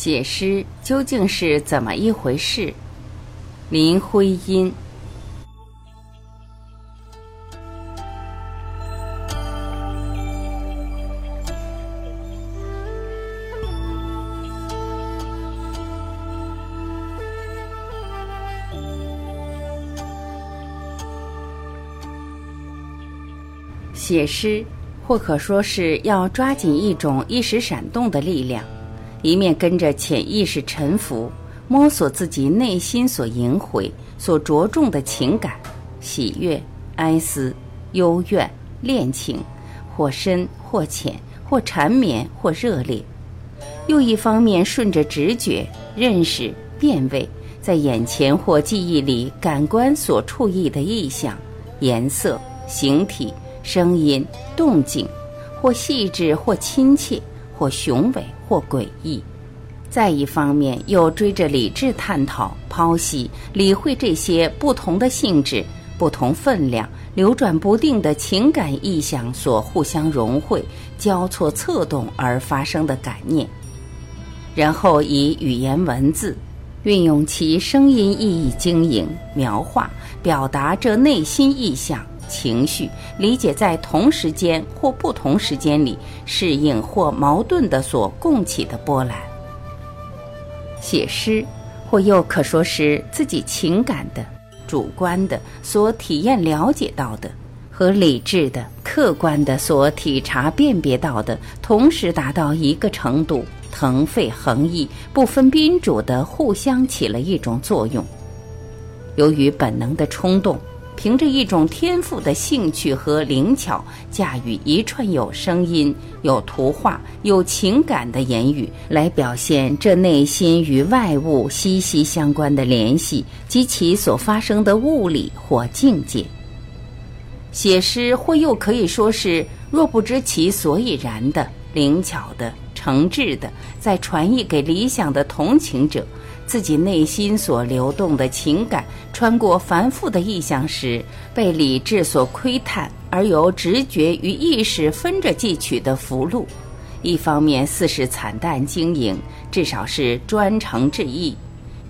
写诗究竟是怎么一回事？林徽因。写诗，或可说是要抓紧一种一时闪动的力量。一面跟着潜意识沉浮，摸索自己内心所萦回、所着重的情感，喜悦、哀思、幽怨、恋情，或深或浅，或缠绵或热烈；又一方面顺着直觉、认识、辨位，在眼前或记忆里感官所处意的意象、颜色、形体、声音、动静，或细致，或亲切。或雄伟，或诡异；再一方面，又追着理智探讨、剖析、理会这些不同的性质、不同分量、流转不定的情感意象所互相融汇、交错策动而发生的感念，然后以语言文字运用其声音意义经营、描画、表达这内心意象。情绪理解在同时间或不同时间里适应或矛盾的所共起的波澜。写诗，或又可说是自己情感的、主观的所体验了解到的，和理智的、客观的所体察辨别到的，同时达到一个程度，腾沸横溢，不分宾主的互相起了一种作用。由于本能的冲动。凭着一种天赋的兴趣和灵巧，驾驭一串有声音、有图画、有情感的言语，来表现这内心与外物息息相关的联系及其所发生的物理或境界。写诗或又可以说是，若不知其所以然的、灵巧的、诚挚的，在传译给理想的同情者。自己内心所流动的情感，穿过繁复的意象时，被理智所窥探，而由直觉与意识分着记取的福禄，一方面似是惨淡经营，至少是专程致意；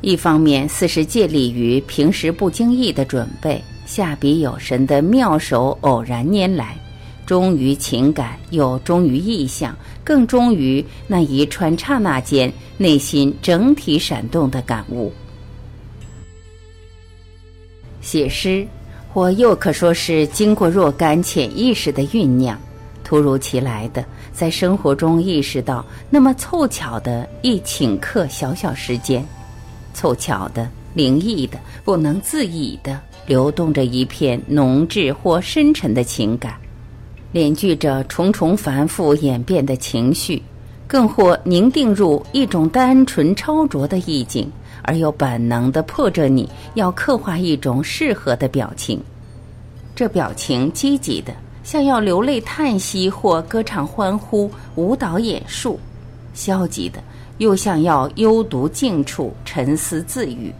一方面似是借力于平时不经意的准备，下笔有神的妙手偶然拈来。忠于情感，又忠于意象，更忠于那一串刹那间内心整体闪动的感悟。写诗，或又可说是经过若干潜意识的酝酿，突如其来的，在生活中意识到，那么凑巧的一顷刻小小时间，凑巧的、灵异的、不能自已的，流动着一片浓挚或深沉的情感。连聚着重重繁复演变的情绪，更或凝定入一种单纯超卓的意境，而又本能的迫着你要刻画一种适合的表情。这表情积极的，像要流泪叹息或歌唱欢呼、舞蹈演述；消极的，又像要幽独静处沉思自语。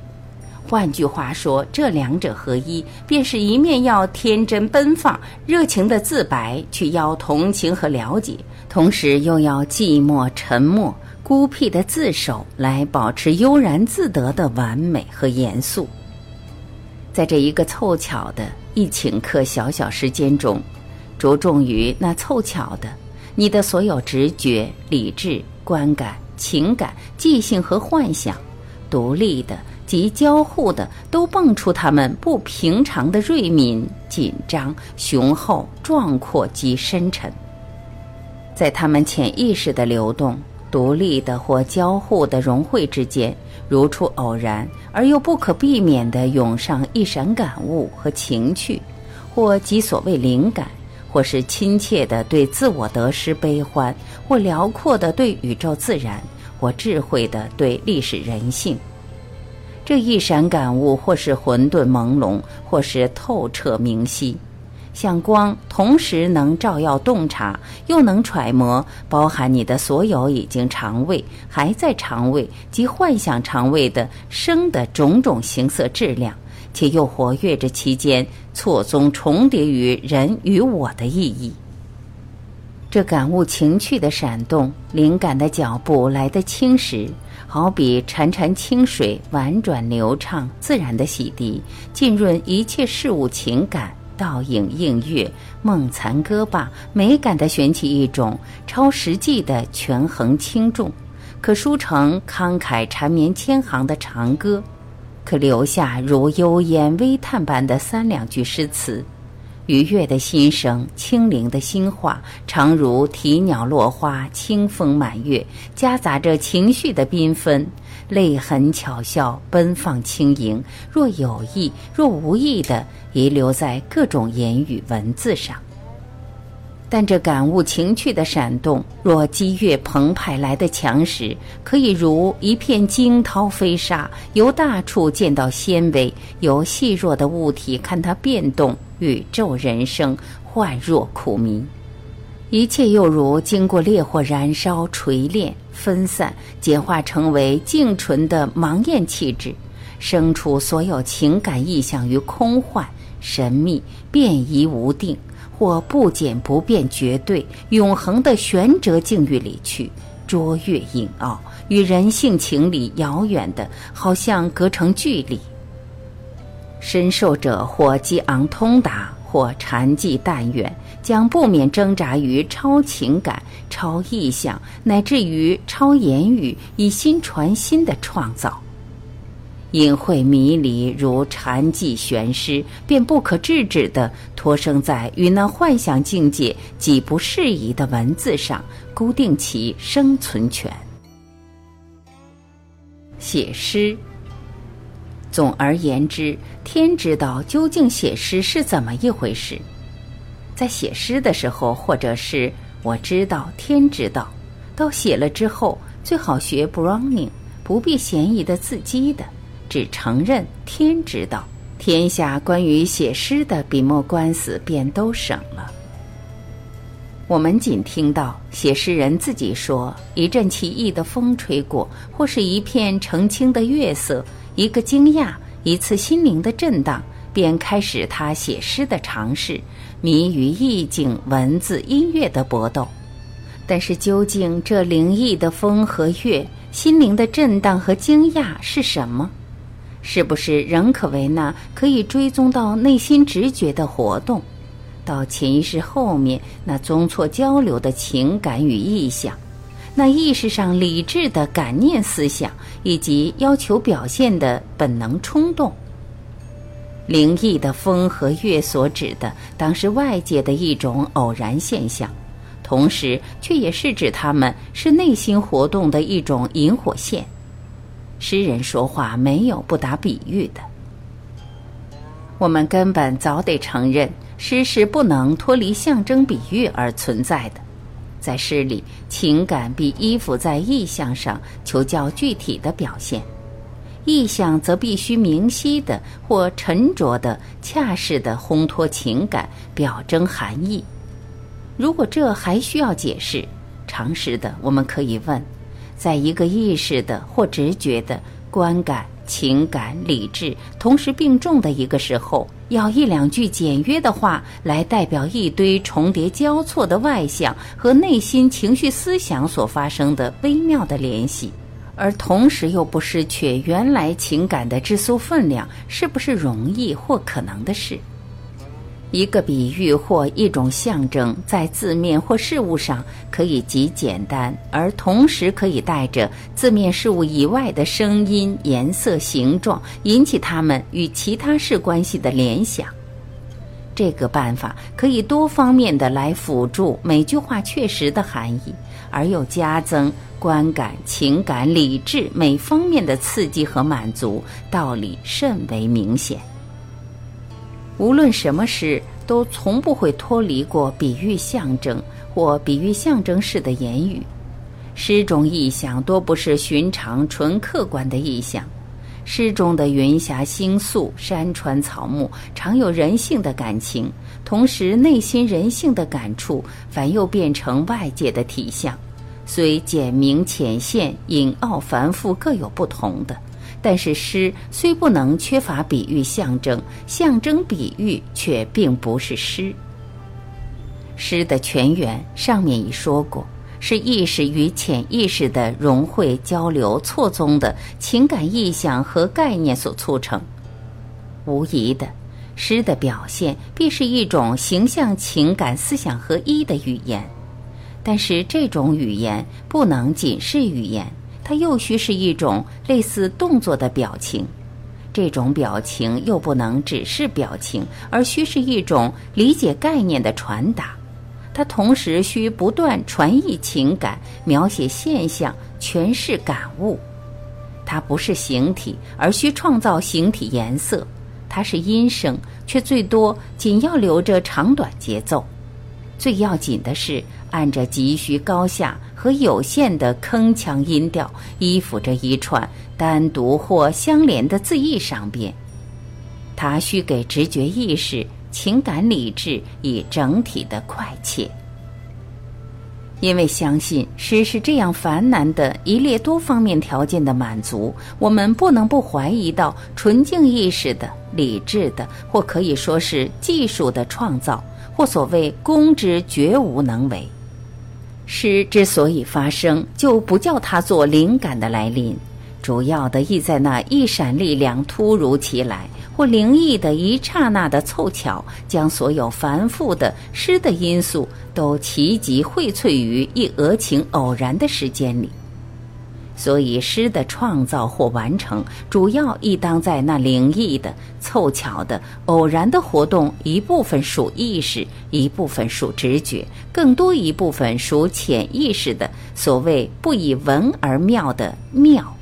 换句话说，这两者合一，便是一面要天真奔放、热情的自白，去邀同情和了解；同时又要寂寞、沉默、孤僻的自守，来保持悠然自得的完美和严肃。在这一个凑巧的一顷刻小小时间中，着重于那凑巧的，你的所有直觉、理智、观感、情感、记性和幻想，独立的。及交互的都蹦出他们不平常的锐敏、紧张、雄厚、壮阔及深沉，在他们潜意识的流动、独立的或交互的融汇之间，如出偶然而又不可避免地涌上一闪感悟和情趣，或即所谓灵感，或是亲切的对自我得失悲欢，或辽阔的对宇宙自然，或智慧的对历史人性。这一闪感悟，或是混沌朦胧，或是透彻明晰，像光，同时能照耀洞察，又能揣摩包含你的所有已经肠胃、还在肠胃及幻想肠胃的生的种种形色质量，且又活跃着其间错综重叠于人与我的意义。这感悟情趣的闪动，灵感的脚步来得轻时，好比潺潺清水，婉转流畅，自然的洗涤，浸润一切事物情感。倒影映月，梦残歌罢，美感的旋起一种超实际的权衡轻重，可书成慷慨缠绵千行的长歌，可留下如幽烟微叹般的三两句诗词。愉悦的心声，清灵的心话，常如啼鸟落花，清风满月，夹杂着情绪的缤纷，泪痕巧笑，奔放轻盈。若有意，若无意的遗留在各种言语文字上。但这感悟情趣的闪动，若激越澎湃来的强时，可以如一片惊涛飞沙，由大处见到纤维，由细弱的物体看它变动。宇宙人生幻若苦迷，一切又如经过烈火燃烧、锤炼、分散、简化，成为净纯的盲焰气质，生出所有情感意象于空幻、神秘、变移无定，或不减不变、绝对、永恒的玄哲境域里去，卓越隐奥，与人性情理遥远的，好像隔成距离。深受者或激昂通达，或禅寂淡远，将不免挣扎于超情感、超意象，乃至于超言语，以心传心的创造。隐晦迷离如禅寂玄师，便不可制止地托生在与那幻想境界极不适宜的文字上，固定其生存权。写诗。总而言之，天知道究竟写诗是怎么一回事。在写诗的时候，或者是我知道天知道；到写了之后，最好学 Browning，不必嫌疑的字迹的，只承认天知道。天下关于写诗的笔墨官司便都省了。我们仅听到写诗人自己说：“一阵奇异的风吹过，或是一片澄清的月色。”一个惊讶，一次心灵的震荡，便开始他写诗的尝试，迷于意境、文字、音乐的搏斗。但是，究竟这灵异的风和月、心灵的震荡和惊讶是什么？是不是仍可为那可以追踪到内心直觉的活动，到潜意识后面那综错交流的情感与意象？那意识上理智的感念思想，以及要求表现的本能冲动，灵异的风和月所指的，当是外界的一种偶然现象，同时却也是指他们是内心活动的一种引火线。诗人说话没有不打比喻的，我们根本早得承认，诗是不能脱离象征比喻而存在的。在诗里，情感必依附在意象上，求较具体的表现；意象则必须明晰的或沉着的、恰适的烘托情感，表征含义。如果这还需要解释，常识的我们可以问：在一个意识的或直觉的观感。情感、理智同时并重的一个时候，要一两句简约的话来代表一堆重叠交错的外向和内心情绪思想所发生的微妙的联系，而同时又不失去原来情感的质素分量，是不是容易或可能的事？一个比喻或一种象征，在字面或事物上可以极简单，而同时可以带着字面事物以外的声音、颜色、形状，引起他们与其他事关系的联想。这个办法可以多方面的来辅助每句话确实的含义，而又加增观感、情感、理智每方面的刺激和满足，道理甚为明显。无论什么诗，都从不会脱离过比喻象征或比喻象征式的言语。诗中意象多不是寻常纯客观的意象，诗中的云霞星宿、山川草木，常有人性的感情，同时内心人性的感触，反又变成外界的体象，虽简明浅现、隐奥繁复，各有不同的。但是诗虽不能缺乏比喻象征，象征比喻却并不是诗。诗的泉源，上面已说过，是意识与潜意识的融汇、交流、错综的情感意象和概念所促成。无疑的，诗的表现必是一种形象、情感、思想合一的语言。但是，这种语言不能仅是语言，它又需是一种类似动作的表情。这种表情又不能只是表情，而需是一种理解概念的传达。它同时需不断传译情感、描写现象、诠释感悟。它不是形体，而需创造形体颜色。它是音声，却最多仅要留着长短节奏。最要紧的是，按着急需高下和有限的铿锵音调，依附着一串单独或相连的字义上边。它需给直觉意识。情感理智以整体的快切，因为相信诗是这样繁难的一列多方面条件的满足，我们不能不怀疑到纯净意识的、理智的，或可以说是技术的创造，或所谓公之绝无能为。诗之所以发生，就不叫它做灵感的来临，主要的意在那一闪力量突如其来。或灵异的一刹那的凑巧，将所有繁复的诗的因素都齐集荟萃于一额情偶然的时间里。所以，诗的创造或完成，主要亦当在那灵异的、凑巧的、偶然的活动一部分属意识，一部分属直觉，更多一部分属潜意识的所谓不以文而妙的妙。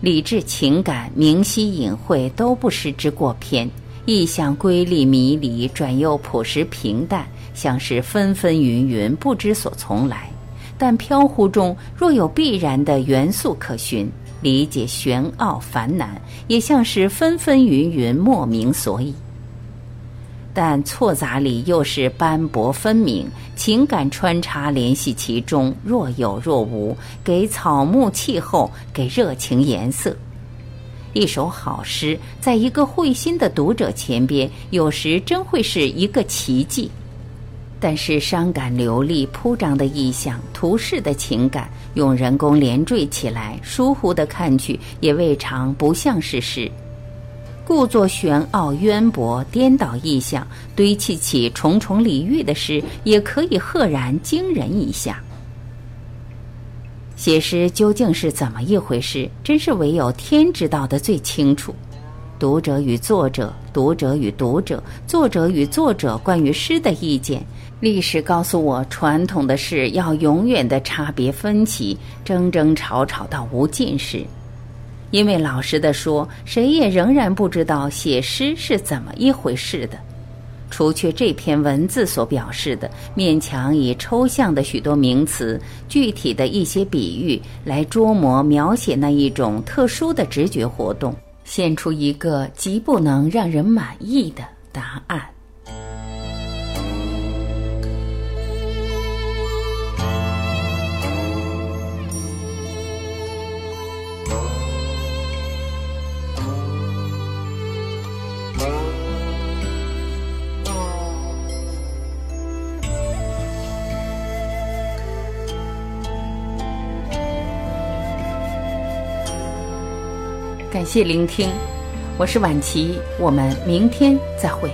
理智、情感明晰、隐晦都不失之过偏，意象瑰丽迷离，转又朴实平淡，像是纷纷云云，不知所从来。但飘忽中若有必然的元素可寻，理解玄奥繁难，也像是纷纷云云，莫名所以。但错杂里又是斑驳分明，情感穿插联系其中，若有若无，给草木气候，给热情颜色。一首好诗，在一个会心的读者前边，有时真会是一个奇迹。但是伤感流丽铺张的意象、图示的情感，用人工连缀起来，疏忽的看去，也未尝不像是诗。故作玄奥渊博、颠倒意象，堆砌起重重礼遇的诗，也可以赫然惊人一下。写诗究竟是怎么一回事？真是唯有天知道的最清楚。读者与作者，读者与读者，作者与作者关于诗的意见，历史告诉我，传统的事要永远的差别分歧，争争吵吵到无尽时。因为老实的说，谁也仍然不知道写诗是怎么一回事的，除却这篇文字所表示的，勉强以抽象的许多名词、具体的一些比喻来捉摸描写那一种特殊的直觉活动，现出一个极不能让人满意的答案。感谢聆听，我是晚琪，我们明天再会。